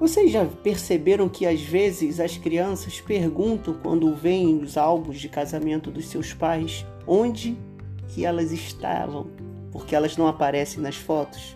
Vocês já perceberam que às vezes as crianças perguntam quando veem os álbuns de casamento dos seus pais onde que elas estavam, porque elas não aparecem nas fotos?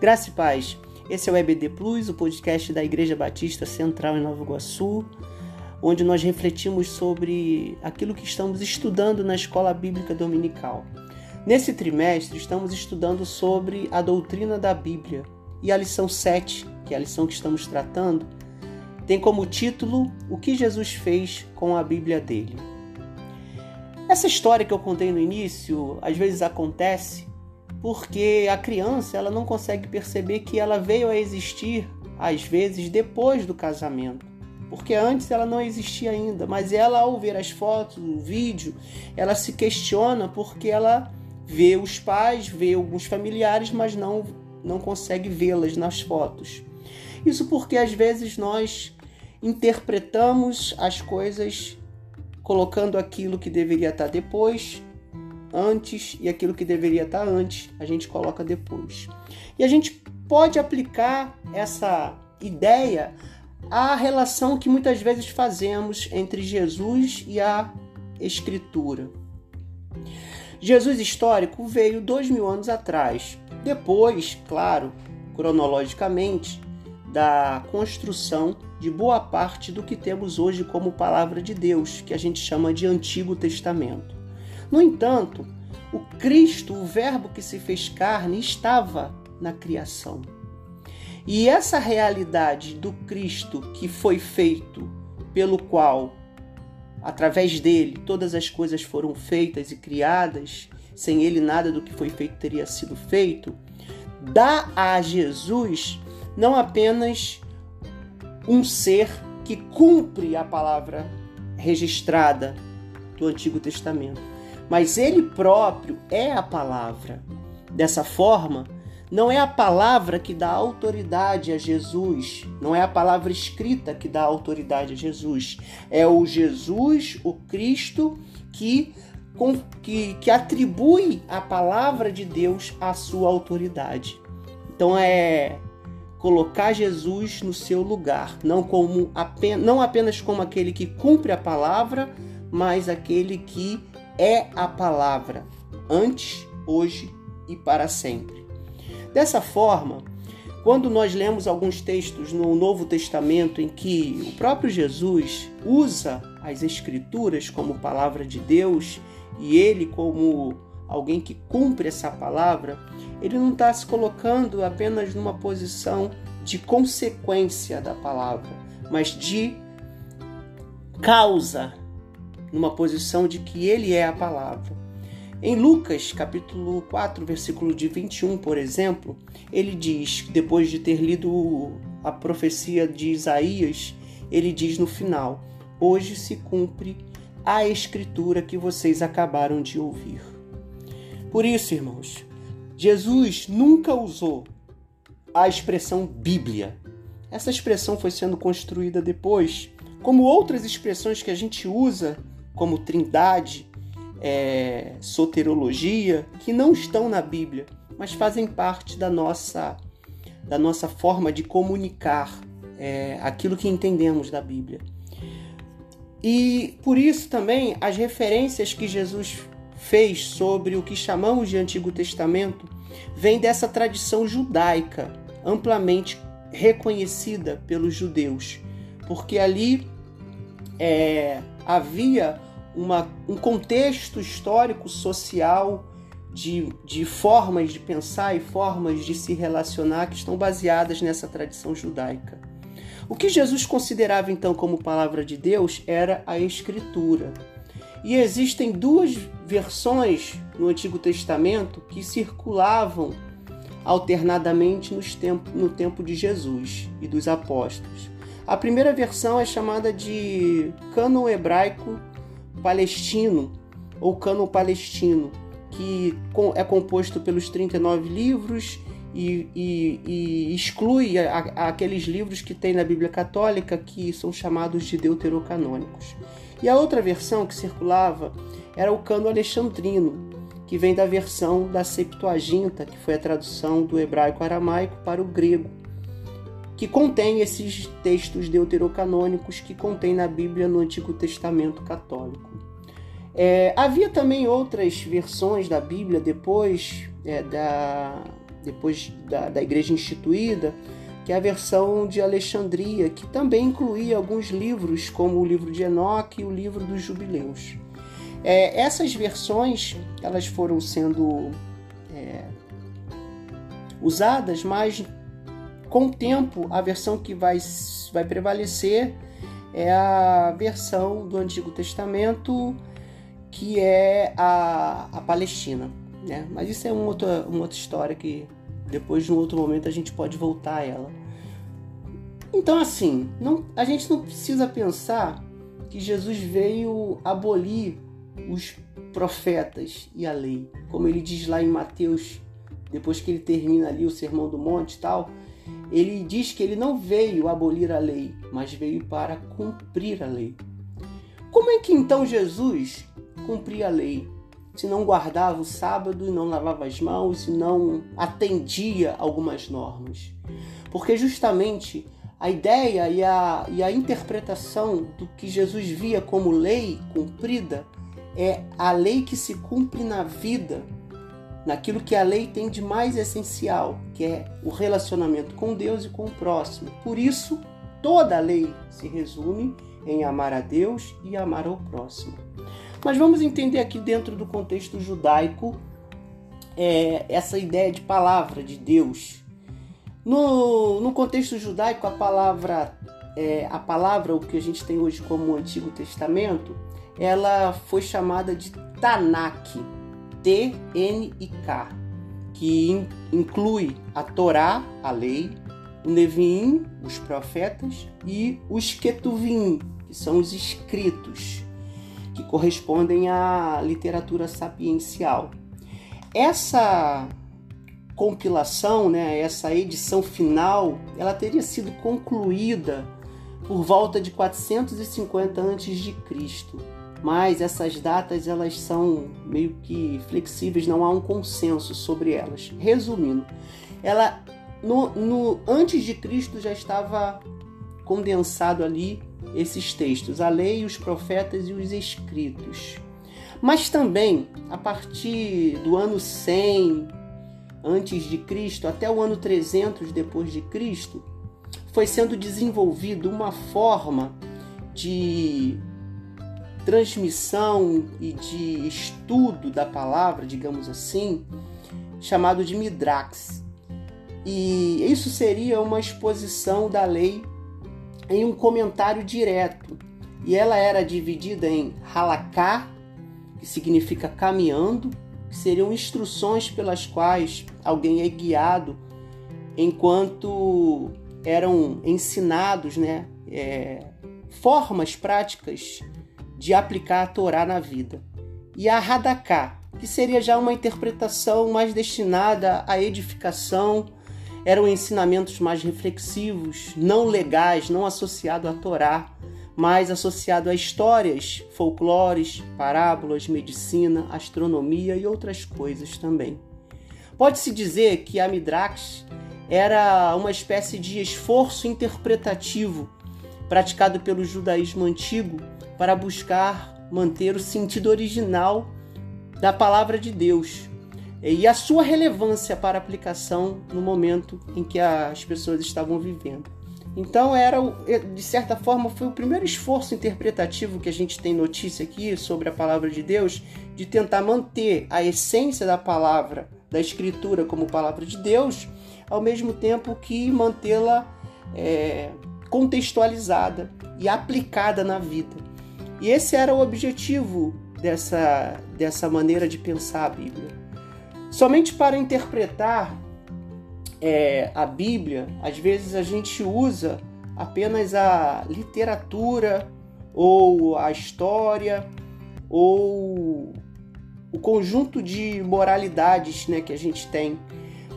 Graça e paz. Esse é o EBD Plus, o podcast da Igreja Batista Central em Nova Iguaçu, onde nós refletimos sobre aquilo que estamos estudando na Escola Bíblica Dominical. Nesse trimestre, estamos estudando sobre a doutrina da Bíblia e a lição 7 que é a lição que estamos tratando, tem como título O que Jesus fez com a Bíblia dele. Essa história que eu contei no início, às vezes acontece porque a criança ela não consegue perceber que ela veio a existir às vezes depois do casamento. Porque antes ela não existia ainda, mas ela ao ver as fotos, o vídeo, ela se questiona porque ela vê os pais, vê alguns familiares, mas não não consegue vê-las nas fotos. Isso porque às vezes nós interpretamos as coisas colocando aquilo que deveria estar depois, antes, e aquilo que deveria estar antes, a gente coloca depois. E a gente pode aplicar essa ideia à relação que muitas vezes fazemos entre Jesus e a Escritura. Jesus histórico veio dois mil anos atrás. Depois, claro, cronologicamente, da construção de boa parte do que temos hoje como palavra de Deus, que a gente chama de Antigo Testamento. No entanto, o Cristo, o Verbo que se fez carne, estava na criação. E essa realidade do Cristo que foi feito, pelo qual, através dele, todas as coisas foram feitas e criadas, sem ele nada do que foi feito teria sido feito, dá a Jesus não apenas um ser que cumpre a palavra registrada do Antigo Testamento, mas ele próprio é a palavra. Dessa forma, não é a palavra que dá autoridade a Jesus, não é a palavra escrita que dá autoridade a Jesus, é o Jesus, o Cristo, que, que, que atribui a palavra de Deus à sua autoridade. Então é colocar Jesus no seu lugar, não como apenas, não apenas como aquele que cumpre a palavra, mas aquele que é a palavra, antes, hoje e para sempre. Dessa forma, quando nós lemos alguns textos no Novo Testamento em que o próprio Jesus usa as Escrituras como palavra de Deus e ele como alguém que cumpre essa palavra, ele não está se colocando apenas numa posição de consequência da palavra, mas de causa, numa posição de que ele é a palavra. Em Lucas, capítulo 4, versículo de 21, por exemplo, ele diz, depois de ter lido a profecia de Isaías, ele diz no final: Hoje se cumpre a escritura que vocês acabaram de ouvir. Por isso, irmãos, Jesus nunca usou a expressão Bíblia. Essa expressão foi sendo construída depois, como outras expressões que a gente usa, como trindade, é, soterologia, que não estão na Bíblia, mas fazem parte da nossa, da nossa forma de comunicar é, aquilo que entendemos da Bíblia. E por isso também as referências que Jesus fez sobre o que chamamos de Antigo Testamento vem dessa tradição judaica, amplamente reconhecida pelos judeus, porque ali é, havia uma, um contexto histórico, social, de, de formas de pensar e formas de se relacionar que estão baseadas nessa tradição judaica. O que Jesus considerava então como palavra de Deus era a Escritura. E existem duas versões no Antigo Testamento que circulavam alternadamente nos no tempo de Jesus e dos apóstolos. A primeira versão é chamada de Cânon Hebraico Palestino ou Cânon Palestino, que é composto pelos 39 livros e, e, e exclui a, a, aqueles livros que tem na Bíblia Católica que são chamados de deuterocanônicos. E a outra versão que circulava era o Cano Alexandrino, que vem da versão da Septuaginta, que foi a tradução do hebraico aramaico para o grego. que contém esses textos deuterocanônicos que contém na Bíblia no Antigo Testamento católico. É, havia também outras versões da Bíblia depois, é, da, depois da, da Igreja instituída, que é a versão de Alexandria, que também incluía alguns livros, como o livro de Enoque e o livro dos Jubileus. É, essas versões elas foram sendo é, usadas, mas com o tempo a versão que vai, vai prevalecer é a versão do Antigo Testamento que é a, a Palestina. Né? Mas isso é uma outra, uma outra história que depois de um outro momento a gente pode voltar a ela. Então assim, não, a gente não precisa pensar que Jesus veio abolir os profetas e a lei. Como ele diz lá em Mateus, depois que ele termina ali o Sermão do Monte e tal, ele diz que ele não veio abolir a lei, mas veio para cumprir a lei. Como é que então Jesus cumpria a lei? Se não guardava o sábado e não lavava as mãos e não atendia algumas normas. Porque justamente a ideia e a, e a interpretação do que Jesus via como lei cumprida é a lei que se cumpre na vida, naquilo que a lei tem de mais essencial, que é o relacionamento com Deus e com o próximo. Por isso, toda a lei se resume em amar a Deus e amar ao próximo. Mas vamos entender aqui dentro do contexto judaico é, essa ideia de palavra de Deus. No, no contexto judaico, a palavra, é, a palavra, o que a gente tem hoje como Antigo Testamento, ela foi chamada de Tanakh, T-N-I-K, que inclui a Torá, a lei, o Neviim, os profetas, e os Ketuvim, que são os escritos, que correspondem à literatura sapiencial. Essa compilação, né, essa edição final, ela teria sido concluída por volta de 450 a.C mas essas datas elas são meio que flexíveis, não há um consenso sobre elas. Resumindo, ela no, no antes de Cristo já estava condensado ali esses textos, a lei, os profetas e os escritos. Mas também a partir do ano 100 antes de Cristo até o ano 300 depois de Cristo, foi sendo desenvolvido uma forma de transmissão e de estudo da palavra, digamos assim, chamado de Midrax. E isso seria uma exposição da lei em um comentário direto. E ela era dividida em halaká, que significa caminhando, que seriam instruções pelas quais alguém é guiado enquanto eram ensinados, né, é, formas práticas de aplicar a Torá na vida. E a Hadaká, que seria já uma interpretação mais destinada à edificação, eram ensinamentos mais reflexivos, não legais, não associados à Torá, mas associado a histórias, folclores, parábolas, medicina, astronomia e outras coisas também. Pode-se dizer que a Midrash era uma espécie de esforço interpretativo praticado pelo judaísmo antigo para buscar manter o sentido original da palavra de Deus e a sua relevância para aplicação no momento em que as pessoas estavam vivendo. Então era, de certa forma, foi o primeiro esforço interpretativo que a gente tem notícia aqui sobre a palavra de Deus, de tentar manter a essência da palavra, da escritura como palavra de Deus, ao mesmo tempo que mantê-la é, contextualizada e aplicada na vida. E esse era o objetivo dessa, dessa maneira de pensar a Bíblia. Somente para interpretar é, a Bíblia, às vezes a gente usa apenas a literatura ou a história ou o conjunto de moralidades né, que a gente tem.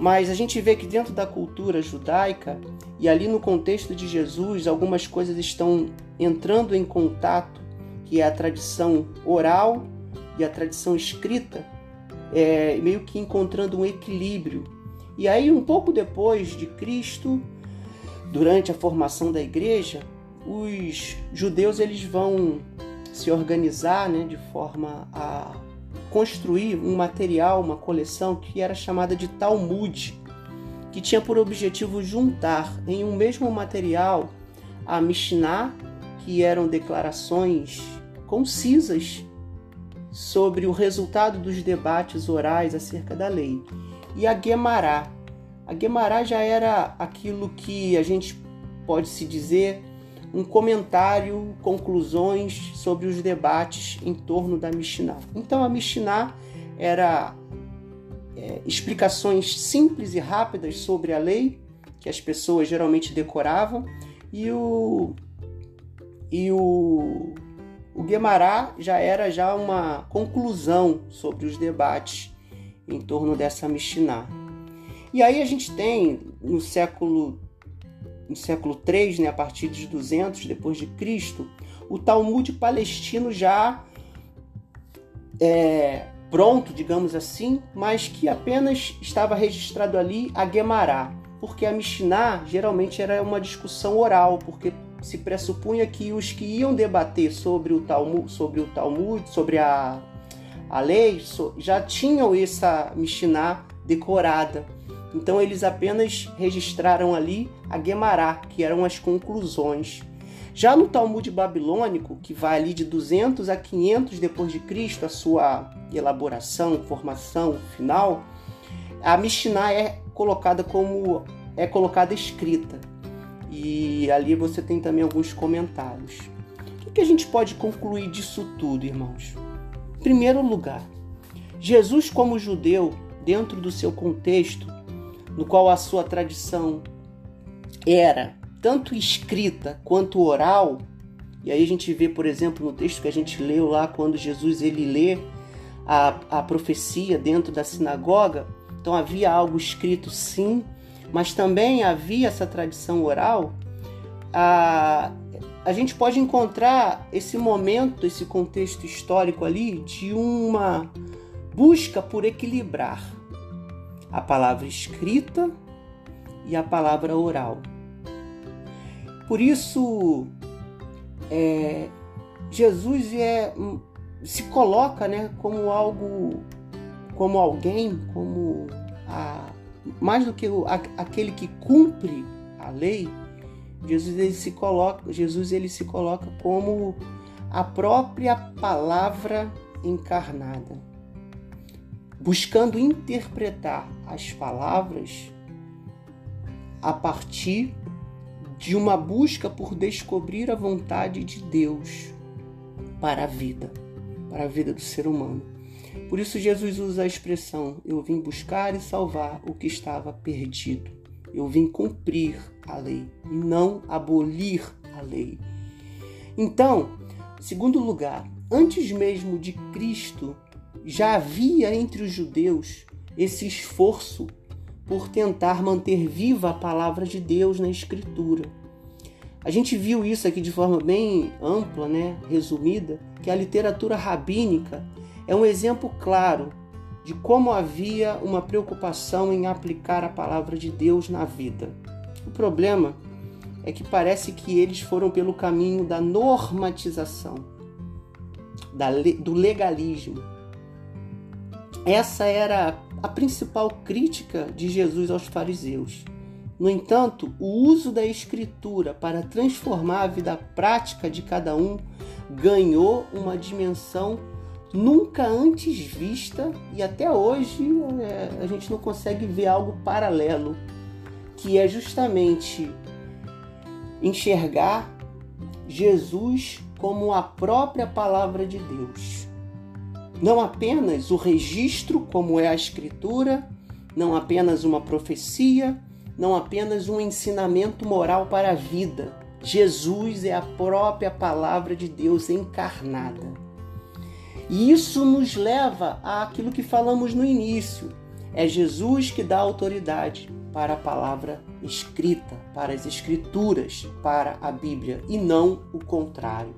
Mas a gente vê que dentro da cultura judaica e ali no contexto de Jesus, algumas coisas estão entrando em contato que é a tradição oral e a tradição escrita, é, meio que encontrando um equilíbrio. E aí, um pouco depois de Cristo, durante a formação da igreja, os judeus eles vão se organizar né, de forma a construir um material, uma coleção que era chamada de Talmud, que tinha por objetivo juntar em um mesmo material a Mishnah, que eram declarações concisas sobre o resultado dos debates orais acerca da lei, e a Gemara. A Gemara já era aquilo que a gente pode se dizer um comentário, conclusões sobre os debates em torno da Mishnah. Então a Mishnah era é, explicações simples e rápidas sobre a lei que as pessoas geralmente decoravam e o e o Guemará já era já uma conclusão sobre os debates em torno dessa Mishnah. E aí a gente tem no século no século 3, né, a partir de 200 depois de Cristo, o Talmud palestino já é, pronto, digamos assim, mas que apenas estava registrado ali a Gemara, porque a Mishnah geralmente era uma discussão oral, porque se pressupunha que os que iam debater sobre o Talmud, sobre o Talmud, sobre a, a lei, já tinham essa Mishnah decorada. Então eles apenas registraram ali a Gemara, que eram as conclusões. Já no Talmud babilônico, que vai ali de 200 a 500 depois de Cristo, a sua elaboração, formação final, a Mishnah é colocada como é colocada escrita. E ali você tem também alguns comentários. O que a gente pode concluir disso tudo, irmãos? Em primeiro lugar, Jesus como judeu, dentro do seu contexto, no qual a sua tradição era tanto escrita quanto oral, e aí a gente vê, por exemplo, no texto que a gente leu lá, quando Jesus ele lê a, a profecia dentro da sinagoga, então havia algo escrito sim, mas também havia essa tradição oral. A, a gente pode encontrar esse momento, esse contexto histórico ali de uma busca por equilibrar a palavra escrita e a palavra oral. Por isso, é, Jesus é, se coloca né, como algo, como alguém, como a, mais do que o, a, aquele que cumpre a lei. Jesus ele se coloca, Jesus ele se coloca como a própria palavra encarnada, buscando interpretar as palavras a partir de uma busca por descobrir a vontade de Deus para a vida, para a vida do ser humano. Por isso, Jesus usa a expressão: Eu vim buscar e salvar o que estava perdido. Eu vim cumprir a lei e não abolir a lei. Então, segundo lugar, antes mesmo de Cristo, já havia entre os judeus esse esforço por tentar manter viva a palavra de Deus na Escritura. A gente viu isso aqui de forma bem ampla, né, resumida, que a literatura rabínica é um exemplo claro de como havia uma preocupação em aplicar a palavra de Deus na vida. O problema é que parece que eles foram pelo caminho da normatização, do legalismo. Essa era a principal crítica de Jesus aos fariseus. No entanto, o uso da Escritura para transformar a vida prática de cada um ganhou uma dimensão nunca antes vista e até hoje é, a gente não consegue ver algo paralelo, que é justamente enxergar Jesus como a própria palavra de Deus. Não apenas o registro, como é a Escritura, não apenas uma profecia, não apenas um ensinamento moral para a vida. Jesus é a própria palavra de Deus encarnada. E isso nos leva àquilo que falamos no início. É Jesus que dá autoridade para a palavra escrita, para as escrituras, para a Bíblia, e não o contrário.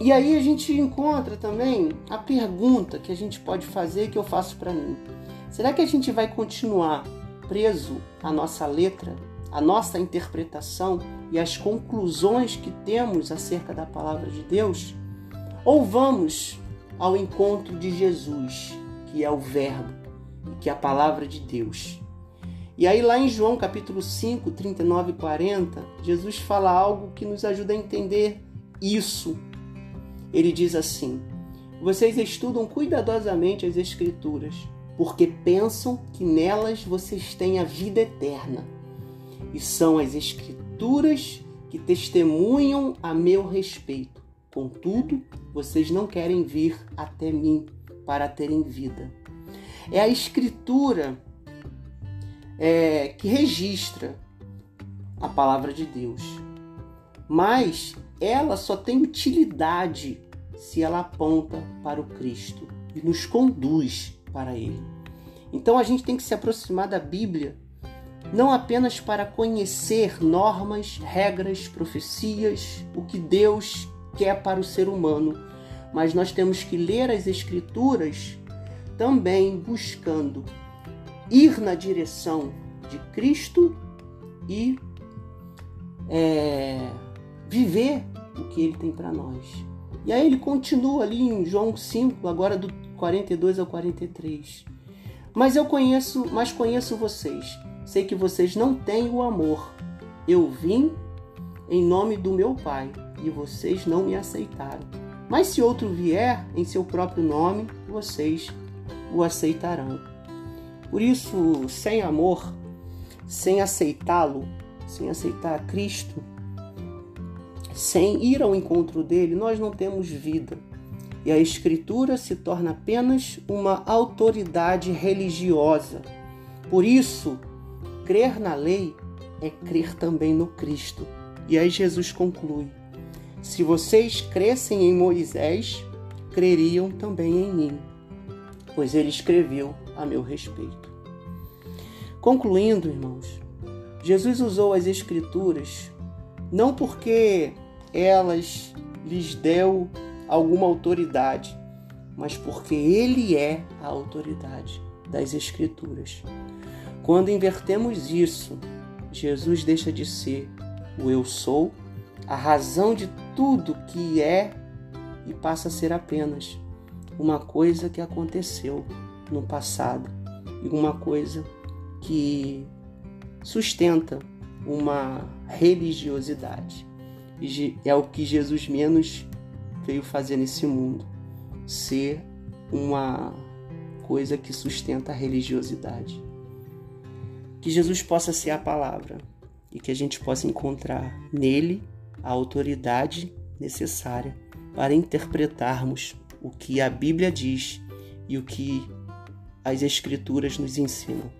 E aí a gente encontra também a pergunta que a gente pode fazer que eu faço para mim. Será que a gente vai continuar preso à nossa letra, a nossa interpretação e as conclusões que temos acerca da palavra de Deus, ou vamos ao encontro de Jesus, que é o Verbo, que é a palavra de Deus. E aí, lá em João capítulo 5, 39 e 40, Jesus fala algo que nos ajuda a entender isso. Ele diz assim: Vocês estudam cuidadosamente as Escrituras, porque pensam que nelas vocês têm a vida eterna. E são as Escrituras que testemunham a meu respeito. Contudo, vocês não querem vir até mim para terem vida. É a Escritura é, que registra a palavra de Deus. Mas ela só tem utilidade se ela aponta para o Cristo e nos conduz para Ele. Então a gente tem que se aproximar da Bíblia não apenas para conhecer normas, regras, profecias, o que Deus quer para o ser humano, mas nós temos que ler as Escrituras também buscando ir na direção de Cristo e é, viver o que ele tem para nós. E aí ele continua ali em João 5, agora do 42 ao 43. Mas eu conheço, mas conheço vocês. Sei que vocês não têm o amor. Eu vim em nome do meu Pai e vocês não me aceitaram. Mas se outro vier em seu próprio nome, vocês o aceitarão. Por isso, sem amor, sem aceitá-lo, sem aceitar Cristo, sem ir ao encontro dele, nós não temos vida. E a Escritura se torna apenas uma autoridade religiosa. Por isso, crer na lei é crer também no Cristo. E aí Jesus conclui: Se vocês crescem em Moisés, creriam também em mim, pois ele escreveu a meu respeito. Concluindo, irmãos, Jesus usou as Escrituras não porque elas lhes deu alguma autoridade, mas porque Ele é a autoridade das Escrituras. Quando invertemos isso, Jesus deixa de ser o eu sou, a razão de tudo que é, e passa a ser apenas uma coisa que aconteceu no passado e uma coisa que sustenta uma religiosidade. E é o que Jesus menos veio fazer nesse mundo, ser uma coisa que sustenta a religiosidade. Que Jesus possa ser a palavra e que a gente possa encontrar nele a autoridade necessária para interpretarmos o que a Bíblia diz e o que as Escrituras nos ensinam.